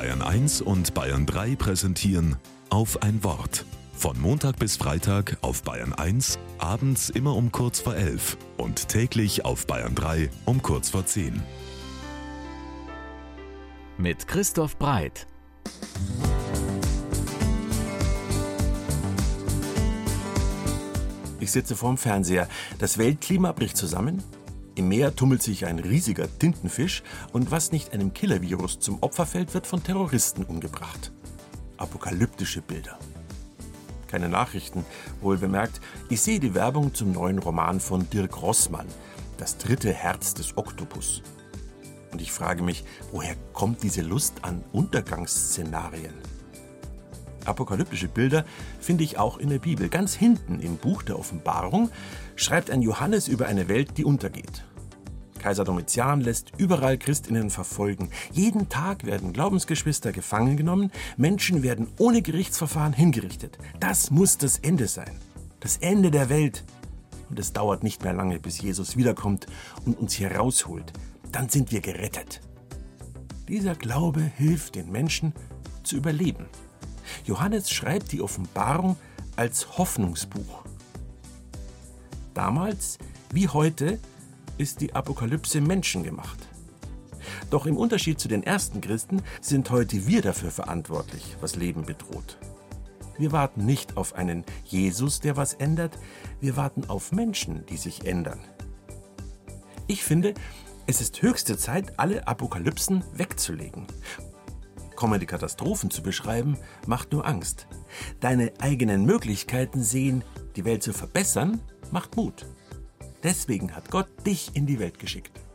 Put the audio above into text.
Bayern 1 und Bayern 3 präsentieren auf ein Wort. Von Montag bis Freitag auf Bayern 1, abends immer um kurz vor 11 und täglich auf Bayern 3 um kurz vor 10. Mit Christoph Breit. Ich sitze vorm Fernseher. Das Weltklima bricht zusammen. Im Meer tummelt sich ein riesiger Tintenfisch und was nicht einem Killervirus zum Opfer fällt, wird von Terroristen umgebracht. Apokalyptische Bilder. Keine Nachrichten, wohl bemerkt. Ich sehe die Werbung zum neuen Roman von Dirk Rossmann, Das dritte Herz des Oktopus. Und ich frage mich, woher kommt diese Lust an Untergangsszenarien? Apokalyptische Bilder finde ich auch in der Bibel. Ganz hinten im Buch der Offenbarung schreibt ein Johannes über eine Welt, die untergeht. Kaiser Domitian lässt überall Christinnen verfolgen. Jeden Tag werden Glaubensgeschwister gefangen genommen, Menschen werden ohne Gerichtsverfahren hingerichtet. Das muss das Ende sein. Das Ende der Welt. Und es dauert nicht mehr lange, bis Jesus wiederkommt und uns hier rausholt. Dann sind wir gerettet. Dieser Glaube hilft den Menschen zu überleben. Johannes schreibt die Offenbarung als Hoffnungsbuch. Damals wie heute ist die Apokalypse menschengemacht. Doch im Unterschied zu den ersten Christen sind heute wir dafür verantwortlich, was Leben bedroht. Wir warten nicht auf einen Jesus, der was ändert, wir warten auf Menschen, die sich ändern. Ich finde, es ist höchste Zeit, alle Apokalypsen wegzulegen kommende Katastrophen zu beschreiben, macht nur Angst. Deine eigenen Möglichkeiten sehen, die Welt zu verbessern, macht Mut. Deswegen hat Gott dich in die Welt geschickt.